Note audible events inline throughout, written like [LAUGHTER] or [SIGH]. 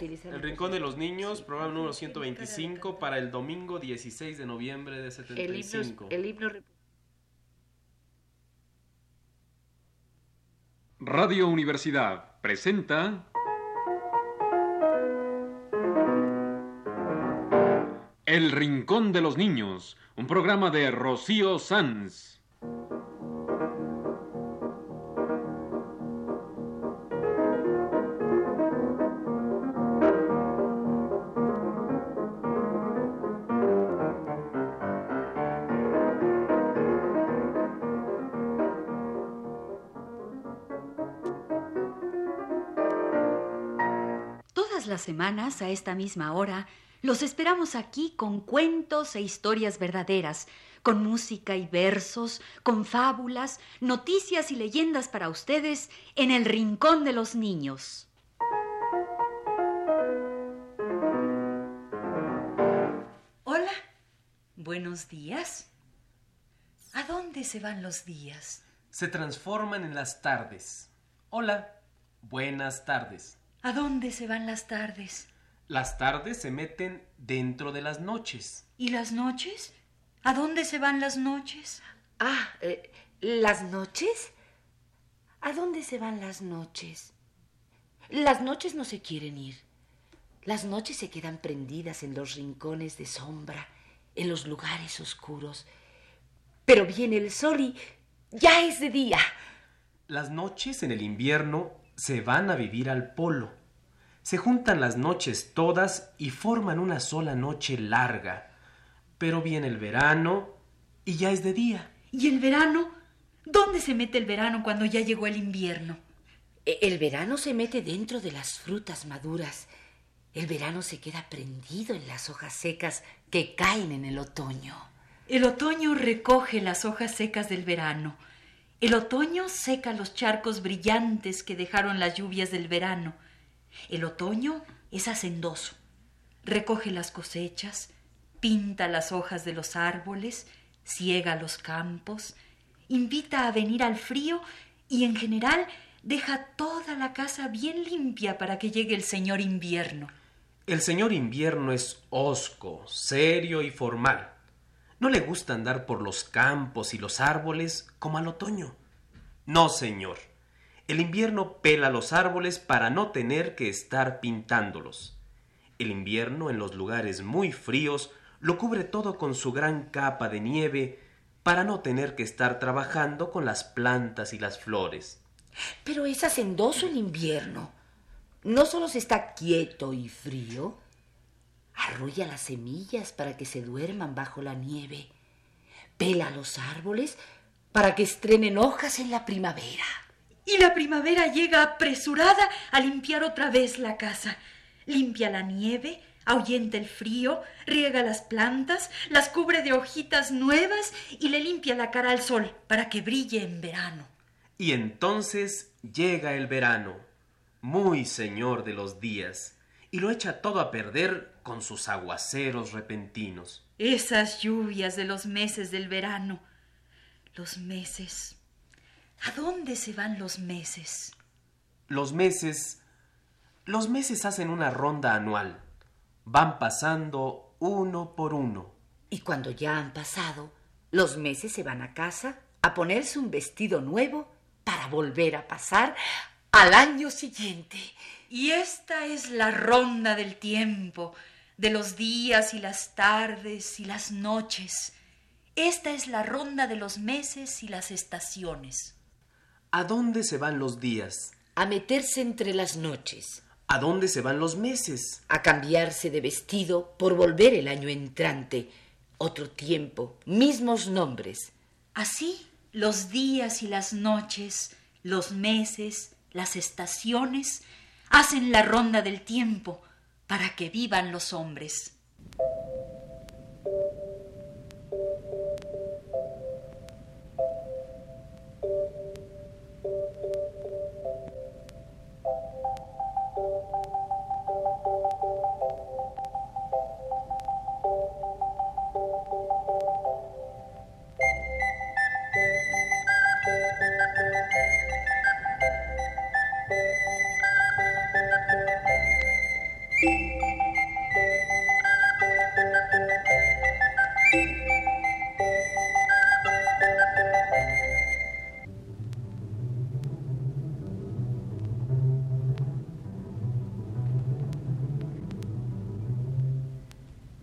El Rincón de los Niños, programa número 125 para el domingo 16 de noviembre de 75. El himno, Radio Universidad presenta El Rincón de los Niños, un programa de Rocío Sanz. Semanas, a esta misma hora, los esperamos aquí con cuentos e historias verdaderas, con música y versos, con fábulas, noticias y leyendas para ustedes en el Rincón de los Niños. Hola, buenos días. ¿A dónde se van los días? Se transforman en las tardes. Hola, buenas tardes. ¿A dónde se van las tardes? Las tardes se meten dentro de las noches. ¿Y las noches? ¿A dónde se van las noches? Ah, eh, ¿las noches? ¿A dónde se van las noches? Las noches no se quieren ir. Las noches se quedan prendidas en los rincones de sombra, en los lugares oscuros. Pero viene el sol y ya es de día. Las noches en el invierno se van a vivir al polo. Se juntan las noches todas y forman una sola noche larga. Pero viene el verano y ya es de día. ¿Y el verano? ¿Dónde se mete el verano cuando ya llegó el invierno? E, el verano se mete dentro de las frutas maduras. El verano se queda prendido en las hojas secas que caen en el otoño. El otoño recoge las hojas secas del verano el otoño seca los charcos brillantes que dejaron las lluvias del verano. El otoño es hacendoso. Recoge las cosechas, pinta las hojas de los árboles, ciega los campos, invita a venir al frío y en general deja toda la casa bien limpia para que llegue el señor invierno. El señor invierno es hosco, serio y formal. No le gusta andar por los campos y los árboles como al otoño. No, señor. El invierno pela los árboles para no tener que estar pintándolos. El invierno en los lugares muy fríos lo cubre todo con su gran capa de nieve para no tener que estar trabajando con las plantas y las flores. Pero es hacendoso el invierno. No solo se está quieto y frío, Arrulla las semillas para que se duerman bajo la nieve. Pela los árboles para que estrenen hojas en la primavera. Y la primavera llega apresurada a limpiar otra vez la casa. Limpia la nieve, ahuyenta el frío, riega las plantas, las cubre de hojitas nuevas y le limpia la cara al sol para que brille en verano. Y entonces llega el verano, muy señor de los días, y lo echa todo a perder con sus aguaceros repentinos. Esas lluvias de los meses del verano. Los meses. ¿A dónde se van los meses? Los meses. Los meses hacen una ronda anual. Van pasando uno por uno. Y cuando ya han pasado, los meses se van a casa a ponerse un vestido nuevo para volver a pasar al año siguiente. Y esta es la ronda del tiempo, de los días y las tardes y las noches. Esta es la ronda de los meses y las estaciones. ¿A dónde se van los días? A meterse entre las noches. ¿A dónde se van los meses? A cambiarse de vestido por volver el año entrante. Otro tiempo, mismos nombres. Así, los días y las noches, los meses, las estaciones, hacen la ronda del tiempo para que vivan los hombres.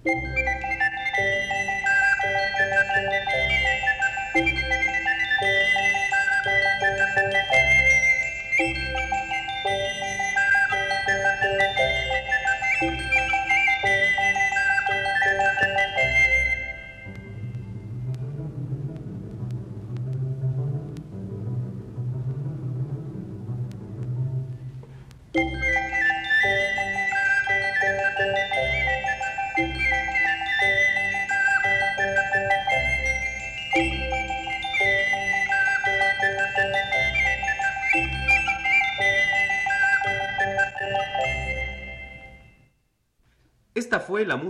Esta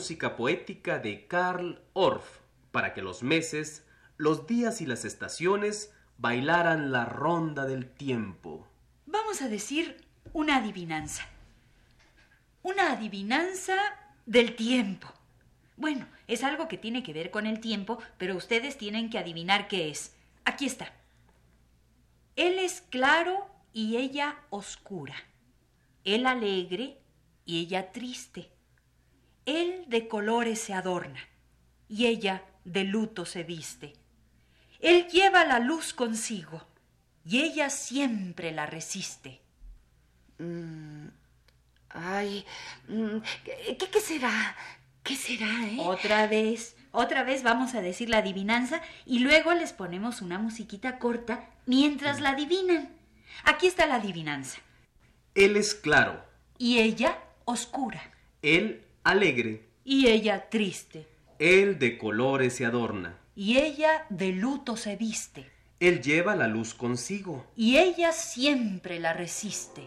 música poética de Karl Orff para que los meses, los días y las estaciones bailaran la ronda del tiempo. Vamos a decir una adivinanza. Una adivinanza del tiempo. Bueno, es algo que tiene que ver con el tiempo, pero ustedes tienen que adivinar qué es. Aquí está. Él es claro y ella oscura. Él alegre y ella triste. Él de colores se adorna y ella de luto se viste. Él lleva la luz consigo y ella siempre la resiste. Mm, ay, mm, ¿qué, qué será? ¿Qué será, eh? Otra vez, otra vez vamos a decir la adivinanza y luego les ponemos una musiquita corta mientras la adivinan. Aquí está la adivinanza. Él es claro, Y ella oscura. él alegre, Y ella triste. él de colores se adorna, Y ella de luto se viste. él lleva la luz consigo. Y ella siempre la resiste.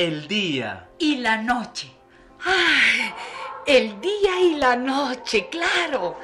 El día, Y la noche. Ay, el día y la noche, claro.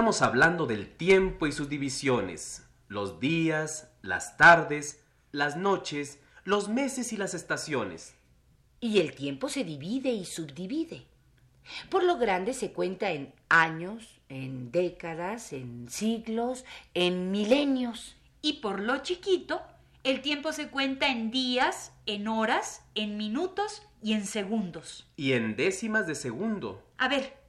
Estamos hablando del tiempo y sus divisiones, los días, las tardes, las noches, los meses y las estaciones. Y el tiempo se divide y subdivide. Por lo grande se cuenta en años, en décadas, en siglos, en milenios. Y por lo chiquito, el tiempo se cuenta en días, en horas, en minutos y en segundos. Y en décimas de segundo, A ver,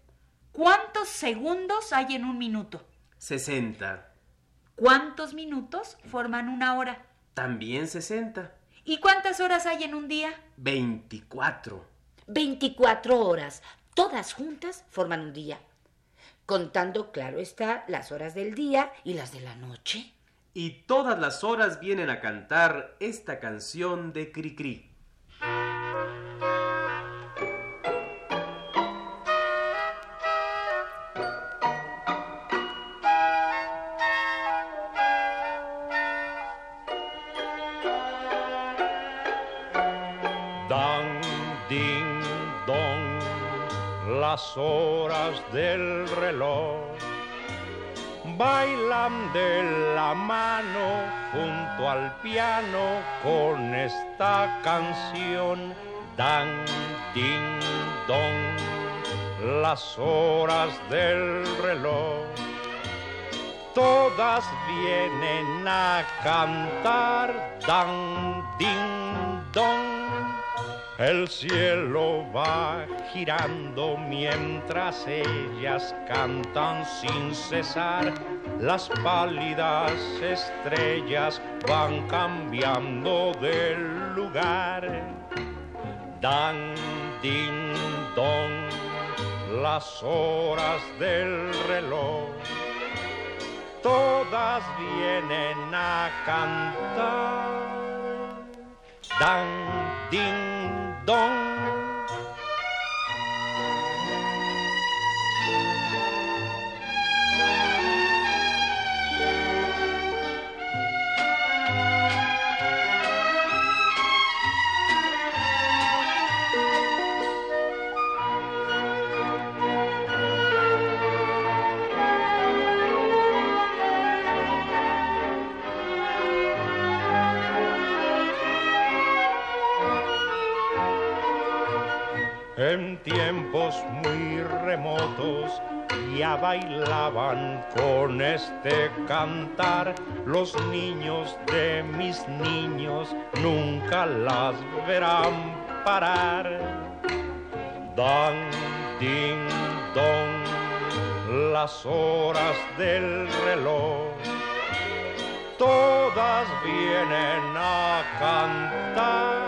¿cuántos segundos hay en un minuto? 60, ¿Cuántos minutos forman una hora? también 60, ¿Y cuántas horas hay en un día? 24. 24 horas, todas juntas forman un día. Contando, claro está, las horas del día y las de la noche. Y todas las horas vienen a cantar esta canción de Cricri. Las horas del reloj. Bailan de la mano junto al piano con esta canción. Dan ding dong las horas del reloj. Todas vienen a cantar. Dan ding dong el cielo va girando mientras ellas cantan sin cesar. Las pálidas estrellas van cambiando de lugar. Dan, din, don, las horas del reloj. Todas vienen a cantar. Dan, din, don. En tiempos muy remotos ya bailaban con este cantar los niños de mis niños nunca las verán parar. Dan, ding, dong, las horas del reloj todas vienen a cantar.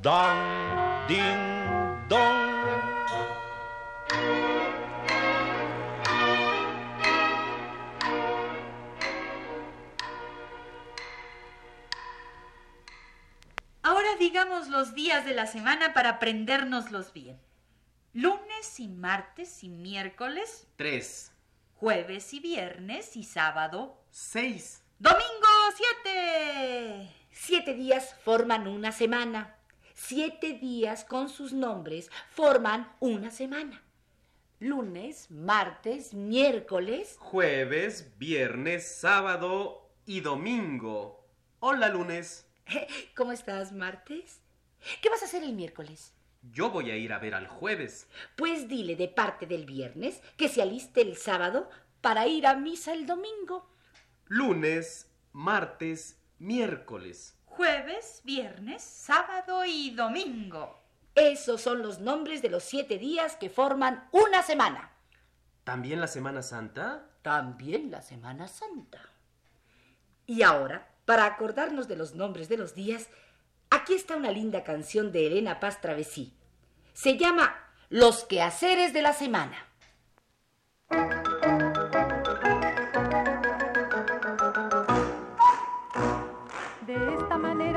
Dan, ding dong. Ahora digamos los días de la semana para aprendérnoslos bien. Lunes y martes y miércoles, Tres. jueves y viernes y sábado, Seis. domingo siete. Siete días forman una semana. Siete días con sus nombres forman una semana. Lunes, martes, miércoles. Jueves, viernes, sábado y domingo. Hola, lunes. [LAUGHS] ¿Cómo estás, martes? ¿Qué vas a hacer el miércoles? Yo voy a ir a ver al jueves. Pues dile de parte del viernes que se aliste el sábado para ir a misa el domingo. Lunes, martes, miércoles. Jueves, viernes, sábado y domingo. Esos son los nombres de los siete días que forman una semana. ¿También la Semana Santa? También la Semana Santa. Y ahora, para acordarnos de los nombres de los días, aquí está una linda canción de Elena Paz Travesí. Se llama Los quehaceres de la semana.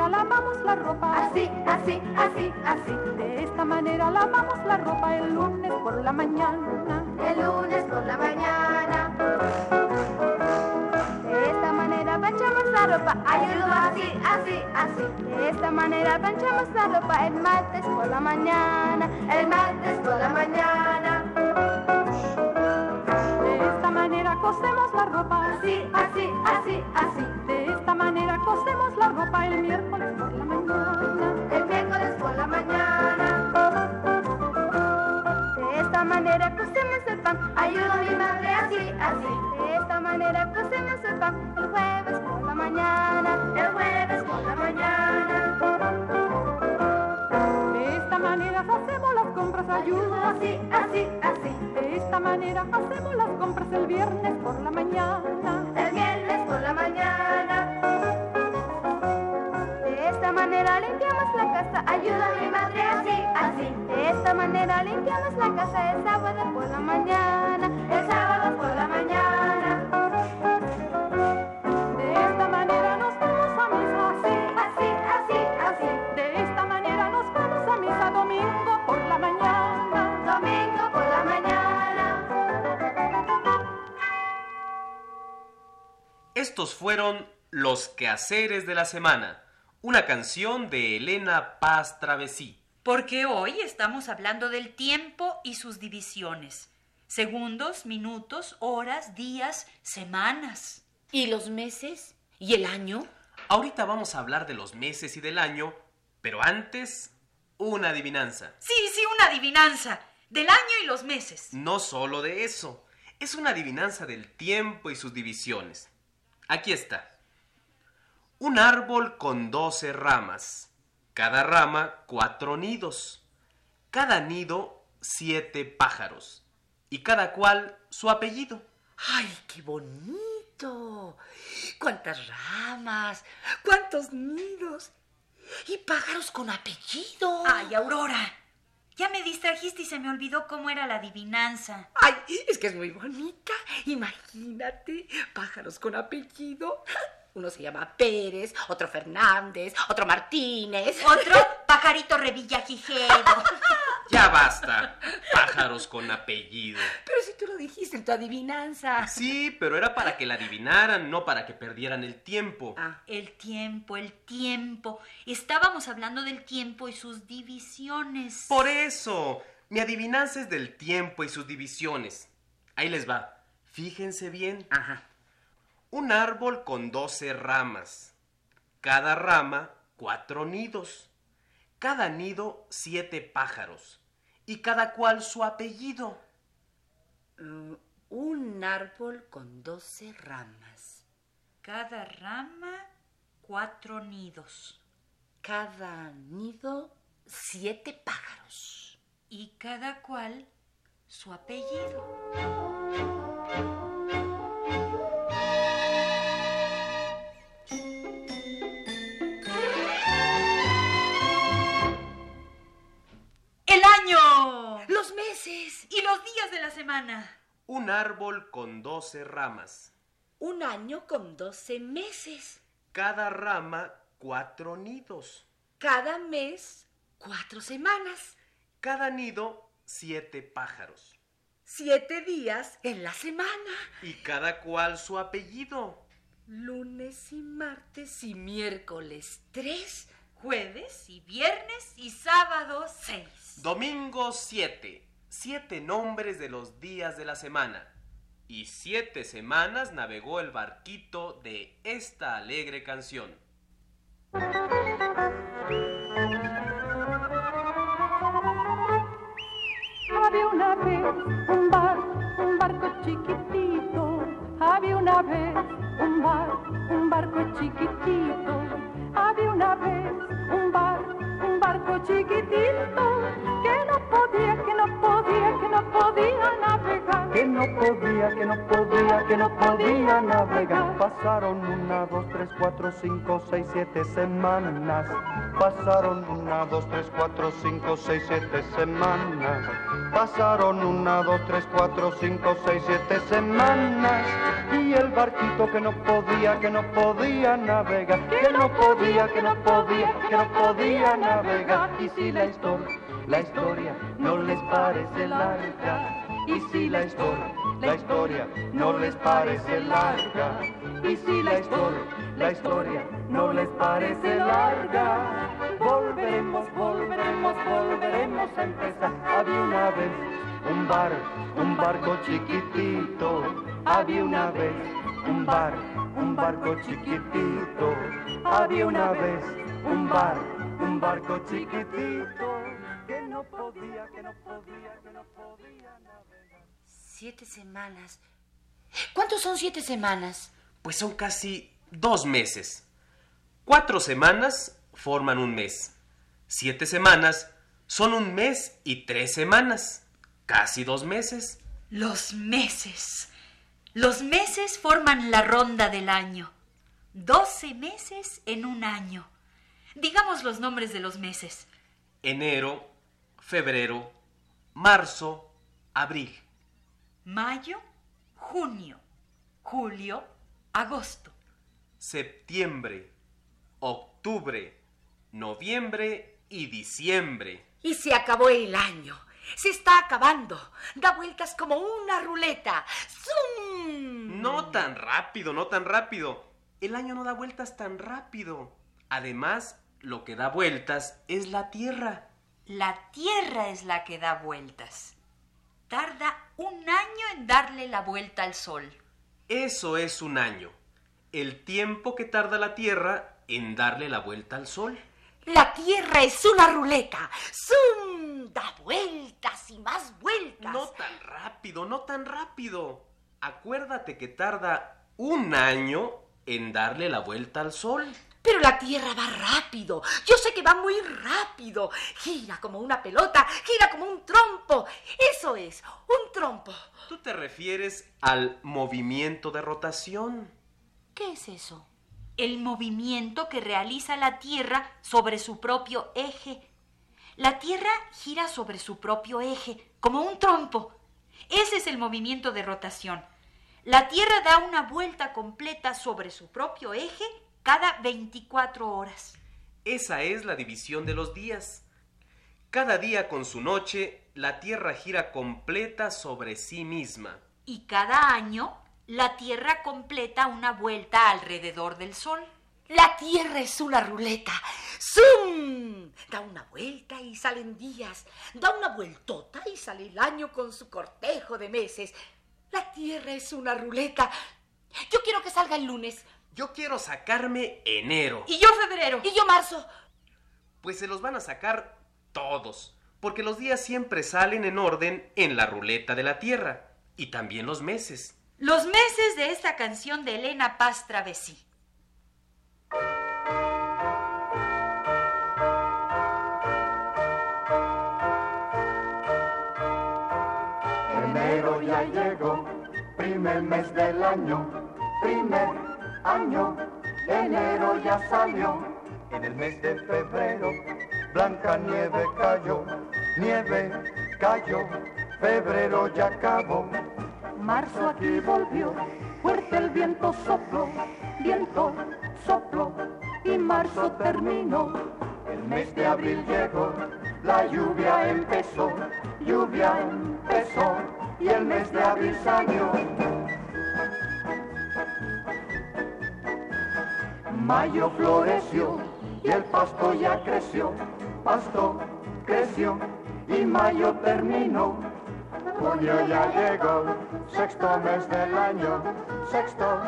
Manera lavamos la ropa. Así, así, así, así. De esta manera lavamos la ropa el lunes por la mañana. El lunes por la mañana. De esta manera planchamos la ropa. Ayudo así, así, así. De esta manera planchamos la ropa el martes por la mañana. El martes por la mañana. De esta manera cosemos la ropa. Así, así, así, así. De cosemos la ropa el miércoles por la mañana. El miércoles por la mañana. De esta manera cosemos el pan. Ayudo a mi madre así, así. De esta manera cosemos el pan. El jueves por la mañana. El jueves por la mañana. De esta manera hacemos las compras. Ayudo Ayuda así, así, así. De esta manera hacemos las compras el viernes por la mañana. El viernes por la mañana. Ayuda a mi madre así, así. De esta manera limpiamos la casa el sábado por la mañana. El sábado por la mañana. De esta manera nos vamos a misa. Así, así, así, De esta manera nos vamos a misa domingo por la mañana. así. Domingo por la mañana. Estos fueron Los quehaceres de la semana, una canción de Elena Paz Travesí. Porque hoy estamos hablando del tiempo y sus divisiones. Segundos, minutos, horas, días, semanas. ¿Y los meses? ¿Y el año? Ahorita vamos a hablar de los meses y del año, pero antes, una adivinanza. Sí, sí, una adivinanza. Del año y los meses. No solo de eso, es una adivinanza del tiempo y sus divisiones. Aquí está. Un árbol con doce ramas, cada rama cuatro nidos, cada nido siete pájaros, y cada cual su apellido. ¡Ay, qué bonito! ¡Cuántas ramas! ¡Cuántos nidos! ¡Y pájaros con apellido! Ay, Aurora. Ya me distrajiste y se me olvidó cómo era la adivinanza. ¡Ay, es que es muy bonita! Imagínate, pájaros con apellido. Uno se llama Pérez, otro Fernández, otro Martínez. Otro [LAUGHS] pajarito revillajijedo. [LAUGHS] Ya basta. Pájaros con apellido. Pero si tú lo dijiste en tu adivinanza. Sí, pero era para que la adivinaran, no para que perdieran el tiempo. Ah, El tiempo, el tiempo. Estábamos hablando del tiempo y sus divisiones. Por eso, mi adivinanza es del tiempo y sus divisiones. Ahí les va. Fíjense bien. ajá. Un árbol con doce ramas. Cada rama, cuatro nidos. Cada nido, siete pájaros. Y cada cual su apellido. Mm, un árbol con doce ramas. Cada rama, cuatro nidos. Cada nido, siete pájaros. Y cada cual su apellido. Semana. Un árbol con doce ramas. Un año con doce meses. Cada rama, cuatro nidos. Cada mes, cuatro semanas. Cada nido, siete pájaros. Siete días en la semana. Y cada cual su apellido. Lunes y martes y miércoles tres. Jueves y viernes y sábado seis. Domingo 7. Siete nombres de los días de la semana. Y siete semanas navegó el barquito de esta alegre canción. Había una vez un bar, un barco chiquitito. Había una vez un bar, un barco chiquitito. Había una vez un bar, un barco chiquitito podía navegar. que no podía, que no podía, que no podía navegar. Pasaron una, dos, tres, cuatro, cinco, seis, siete semanas. Pasaron una, dos, tres, cuatro, cinco, seis, siete semanas. Pasaron una, dos, tres, cuatro, cinco, seis, siete semanas. Y el barquito que no podía, que no podía navegar, que no podía, que no podía, que no podía navegar. Y si la historia, la historia no les parece larga. Y si la historia, la historia no les parece larga. Y si la historia, la historia no les parece larga. Volveremos, volveremos, volveremos a empezar. Había una vez un bar, un barco chiquitito. Había una vez un bar, un barco chiquitito. Había una vez un bar, un barco chiquitito. Que no podía, que no podía, que no podía navegar. Siete semanas. ¿Cuántos son siete semanas? Pues son casi dos meses. Cuatro semanas forman un mes. Siete semanas son un mes y tres semanas. Casi dos meses. Los meses. Los meses forman la ronda del año. Doce meses en un año. Digamos los nombres de los meses. Enero, febrero, marzo, abril. Mayo, junio, julio, agosto. septiembre, octubre, noviembre y diciembre. Y se acabó el año. Se está acabando. Da vueltas como una ruleta. ¡Zum! No tan rápido, no tan rápido. El año no da vueltas tan rápido. Además, lo que da vueltas es la Tierra. La Tierra es la que da vueltas. Tarda un año en darle la vuelta al Sol. Eso es un año. El tiempo que tarda la Tierra en darle la vuelta al Sol. La Tierra es una ruleta. ¡Zum! Da vueltas y más vueltas. No tan rápido, no tan rápido. Acuérdate que tarda un año en darle la vuelta al Sol. Pero la Tierra va rápido. Yo sé que va muy rápido. Gira como una pelota, gira como un trompo. Eso es, un trompo. Tú te refieres al movimiento de rotación. ¿Qué es eso? El movimiento que realiza la Tierra sobre su propio eje. La Tierra gira sobre su propio eje, como un trompo. Ese es el movimiento de rotación. La Tierra da una vuelta completa sobre su propio eje cada 24 horas. Esa es la división de los días. Cada día con su noche, la Tierra gira completa sobre sí misma. Y cada año, la Tierra completa una vuelta alrededor del Sol. La Tierra es una ruleta. ¡Zum! Da una vuelta y salen días. Da una vueltota y sale el año con su cortejo de meses. La Tierra es una ruleta. Yo quiero que salga el lunes. Yo quiero sacarme enero. Y yo febrero. Y yo marzo. Pues se los van a sacar todos, porque los días siempre salen en orden en la ruleta de la Tierra, y también los meses. Los meses de esta canción de Elena Paz Travesí. Enero ya llegó, primer mes del año, primer año, enero ya salió. En el mes de febrero, blanca nieve cayó, nieve cayó, febrero ya acabó. Marzo aquí volvió, fuerte el viento sopló, viento sopló y marzo terminó. El mes de abril llegó, la lluvia empezó, lluvia empezó y el mes de abril salió. Mayo floreció y el pasto ya creció, pasto creció y mayo terminó. Junio ya llegó, sexto mes del año, sexto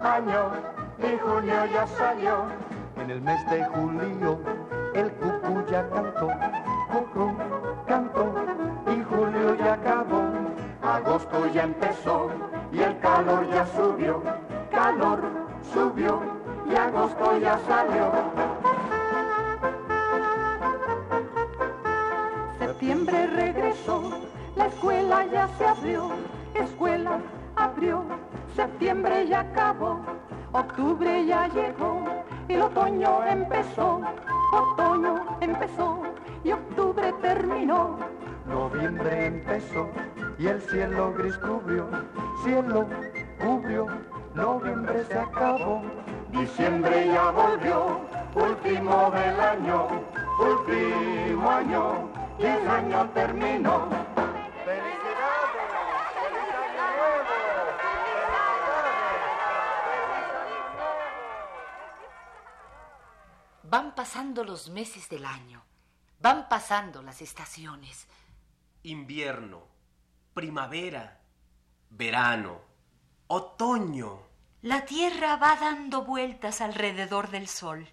año y junio ya salió. En el mes de julio el cucú ya cantó, cucú cantó y julio ya acabó. Agosto ya empezó y el calor ya subió, calor subió y agosto ya salió. Septiembre regresó, la escuela ya se abrió, escuela abrió, septiembre ya acabó, octubre ya llegó, el otoño empezó, otoño empezó y octubre terminó. Noviembre empezó y el cielo gris cubrió, cielo cubrió, noviembre se acabó, diciembre ya volvió, último del año, último año, y el año terminó. Van pasando los meses del año. Van pasando las estaciones. Invierno, primavera, verano, otoño. La Tierra va dando vueltas alrededor del Sol.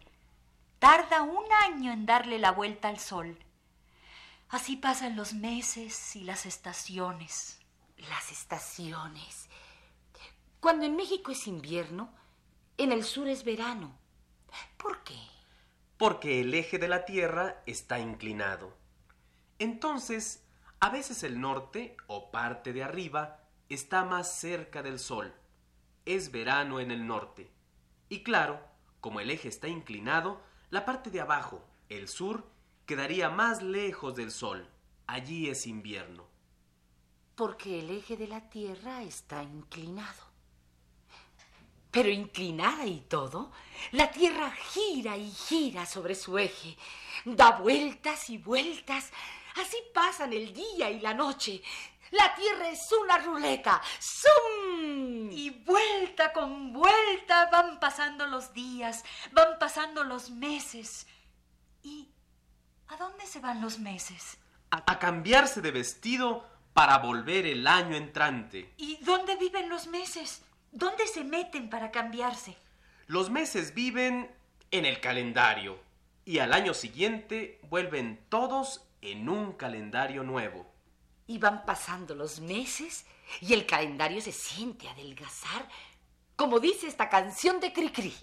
Tarda un año en darle la vuelta al Sol. Así pasan los meses y las estaciones. Las estaciones. Cuando en México es invierno, en el sur es verano. ¿Por qué? Porque el eje de la Tierra está inclinado. Entonces, a veces el norte o parte de arriba está más cerca del Sol. Es verano en el norte. Y claro, como el eje está inclinado, la parte de abajo, el sur, quedaría más lejos del Sol. Allí es invierno. Porque el eje de la Tierra está inclinado. Pero inclinada y todo, la Tierra gira y gira sobre su eje, da vueltas y vueltas. Así pasan el día y la noche. La Tierra es una ruleta. ¡Zum! Y vuelta con vuelta van pasando los días, van pasando los meses. Y ¿A dónde se van los meses? A cambiarse de vestido para volver el año entrante. ¿Y dónde viven los meses? ¿Dónde se meten para cambiarse? Los meses viven en el calendario y al año siguiente vuelven todos en un calendario nuevo. Y van pasando los meses y el calendario se siente adelgazar, como dice esta canción de Cricri.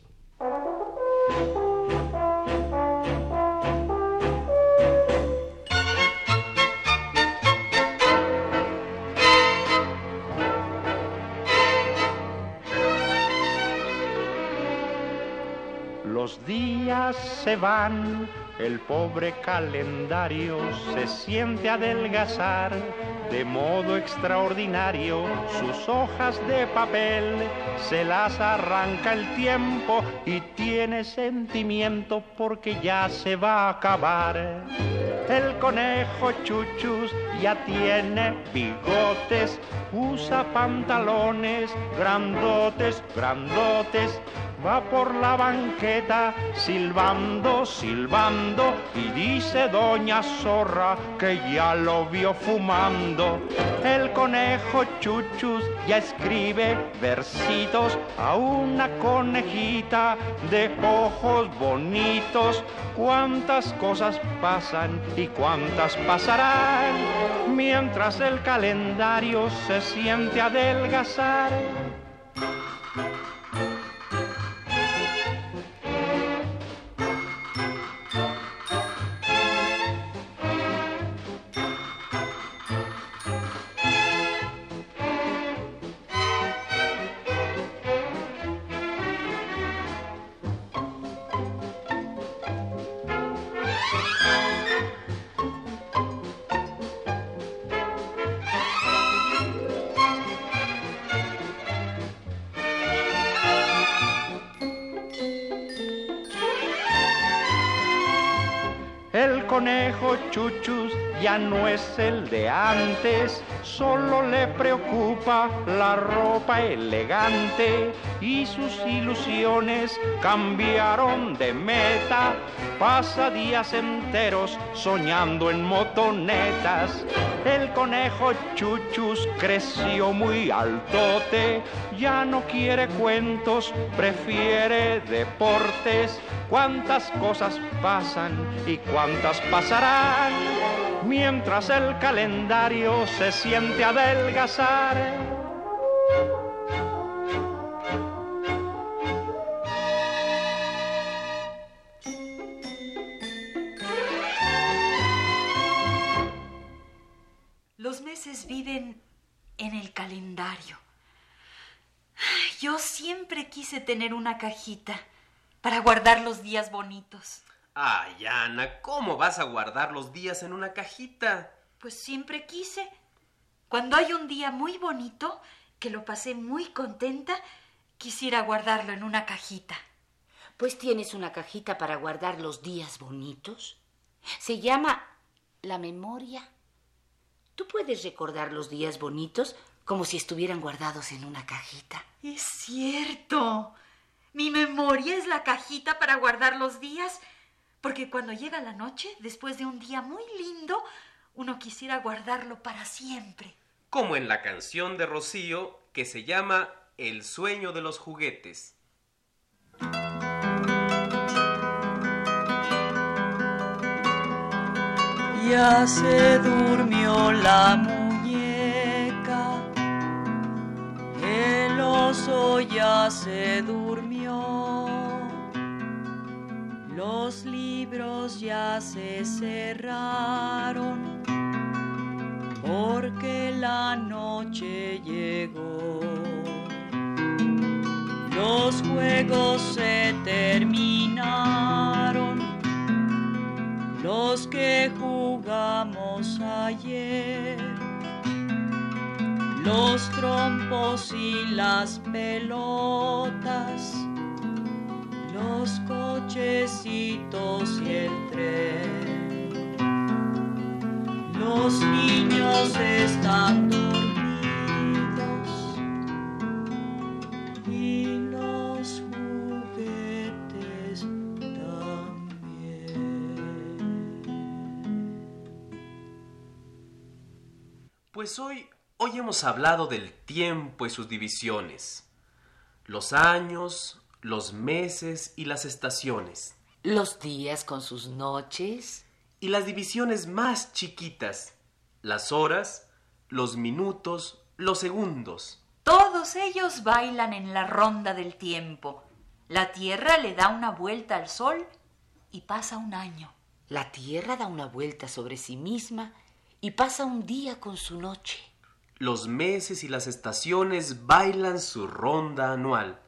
Los días se van, el pobre calendario se siente adelgazar de modo extraordinario. Sus hojas de papel se las arranca el tiempo y tiene sentimiento porque ya se va a acabar. El conejo chuchus ya tiene bigotes, usa pantalones grandotes, grandotes va por la banqueta silbando, silbando y dice doña zorra que ya lo vio fumando. El conejo chuchus ya escribe versitos a una conejita de ojos bonitos. Cuántas cosas pasan y cuántas pasarán mientras el calendario se siente adelgazar. Chuchus ya no es el de antes, solo le preocupa la ropa elegante y sus ilusiones cambiaron de meta. Pasa días enteros soñando en motonetas. El conejo chuchus creció muy altote, ya no quiere cuentos, prefiere deportes. Cuántas cosas pasan y cuántas pasarán mientras el calendario se siente adelgazar. Los meses viven en el calendario. Yo siempre quise tener una cajita para guardar los días bonitos. Ay, Ana, ¿cómo vas a guardar los días en una cajita? Pues siempre quise. Cuando hay un día muy bonito, que lo pasé muy contenta, quisiera guardarlo en una cajita. Pues tienes una cajita para guardar los días bonitos. Se llama la memoria. Tú puedes recordar los días bonitos como si estuvieran guardados en una cajita. Es cierto. Mi memoria es la cajita para guardar los días, porque cuando llega la noche, después de un día muy lindo, uno quisiera guardarlo para siempre. Como en la canción de Rocío que se llama El sueño de los juguetes. Ya se durmió la muñeca, el oso ya se durmió, los libros ya se cerraron, porque la noche llegó. Los juegos se terminaron los que jugamos ayer, los trompos y las pelotas, los cochecitos y el tren. Los niños están dormidos y los juguetes también. Pues hoy, hoy hemos hablado del tiempo y sus divisiones. Los años, los meses y las estaciones. Los días con sus noches. Y las divisiones más chiquitas. Las horas, los minutos, los segundos. Todos ellos bailan en la ronda del tiempo. La Tierra le da una vuelta al Sol y pasa un año. La Tierra da una vuelta sobre sí misma y pasa un día con su noche. Los meses y las estaciones bailan su ronda anual.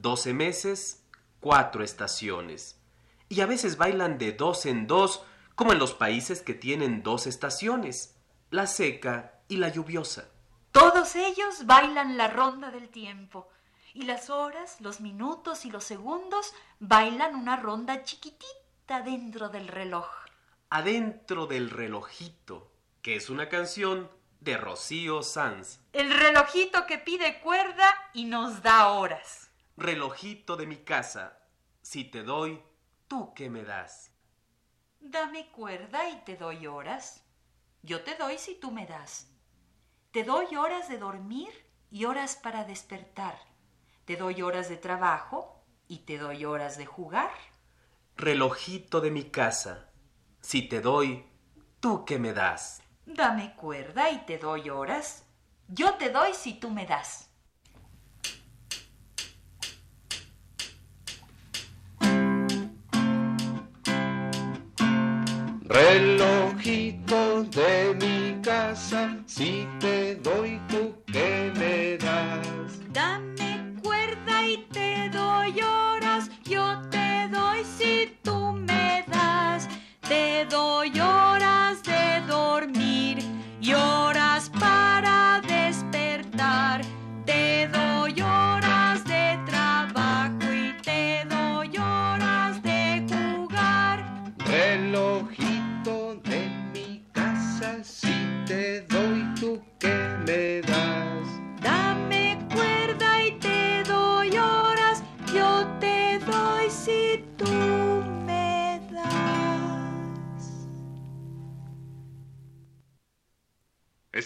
Doce meses, cuatro estaciones. Y a veces bailan de dos en dos, como en los países que tienen dos estaciones, la seca y la lluviosa. Todos ellos bailan la ronda del tiempo. Y las horas, los minutos y los segundos bailan una ronda chiquitita dentro del reloj. Adentro del relojito, que es una canción de Rocío Sanz. El relojito que pide cuerda y nos da horas. Relojito de mi casa, si te doy, ¿tú qué me das? Dame cuerda y te doy horas. Yo te doy si tú me das. Te doy horas de dormir y horas para despertar. Te doy horas de trabajo y te doy horas de jugar. Relojito de mi casa, si te doy, ¿tú qué me das? Dame cuerda y te doy horas. Yo te doy si tú me das. Relojito de mi casa, si te doy tú que me das. Dame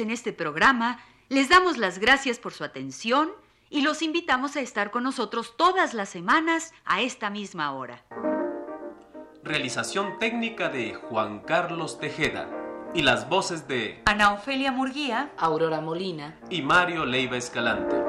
En este programa les damos las gracias por su atención y los invitamos a estar con nosotros todas las semanas a esta misma hora. Realización técnica de Juan Carlos Tejeda y las voces de Ana Ofelia Murguía Aurora Molina. y Mario Leiva Escalante.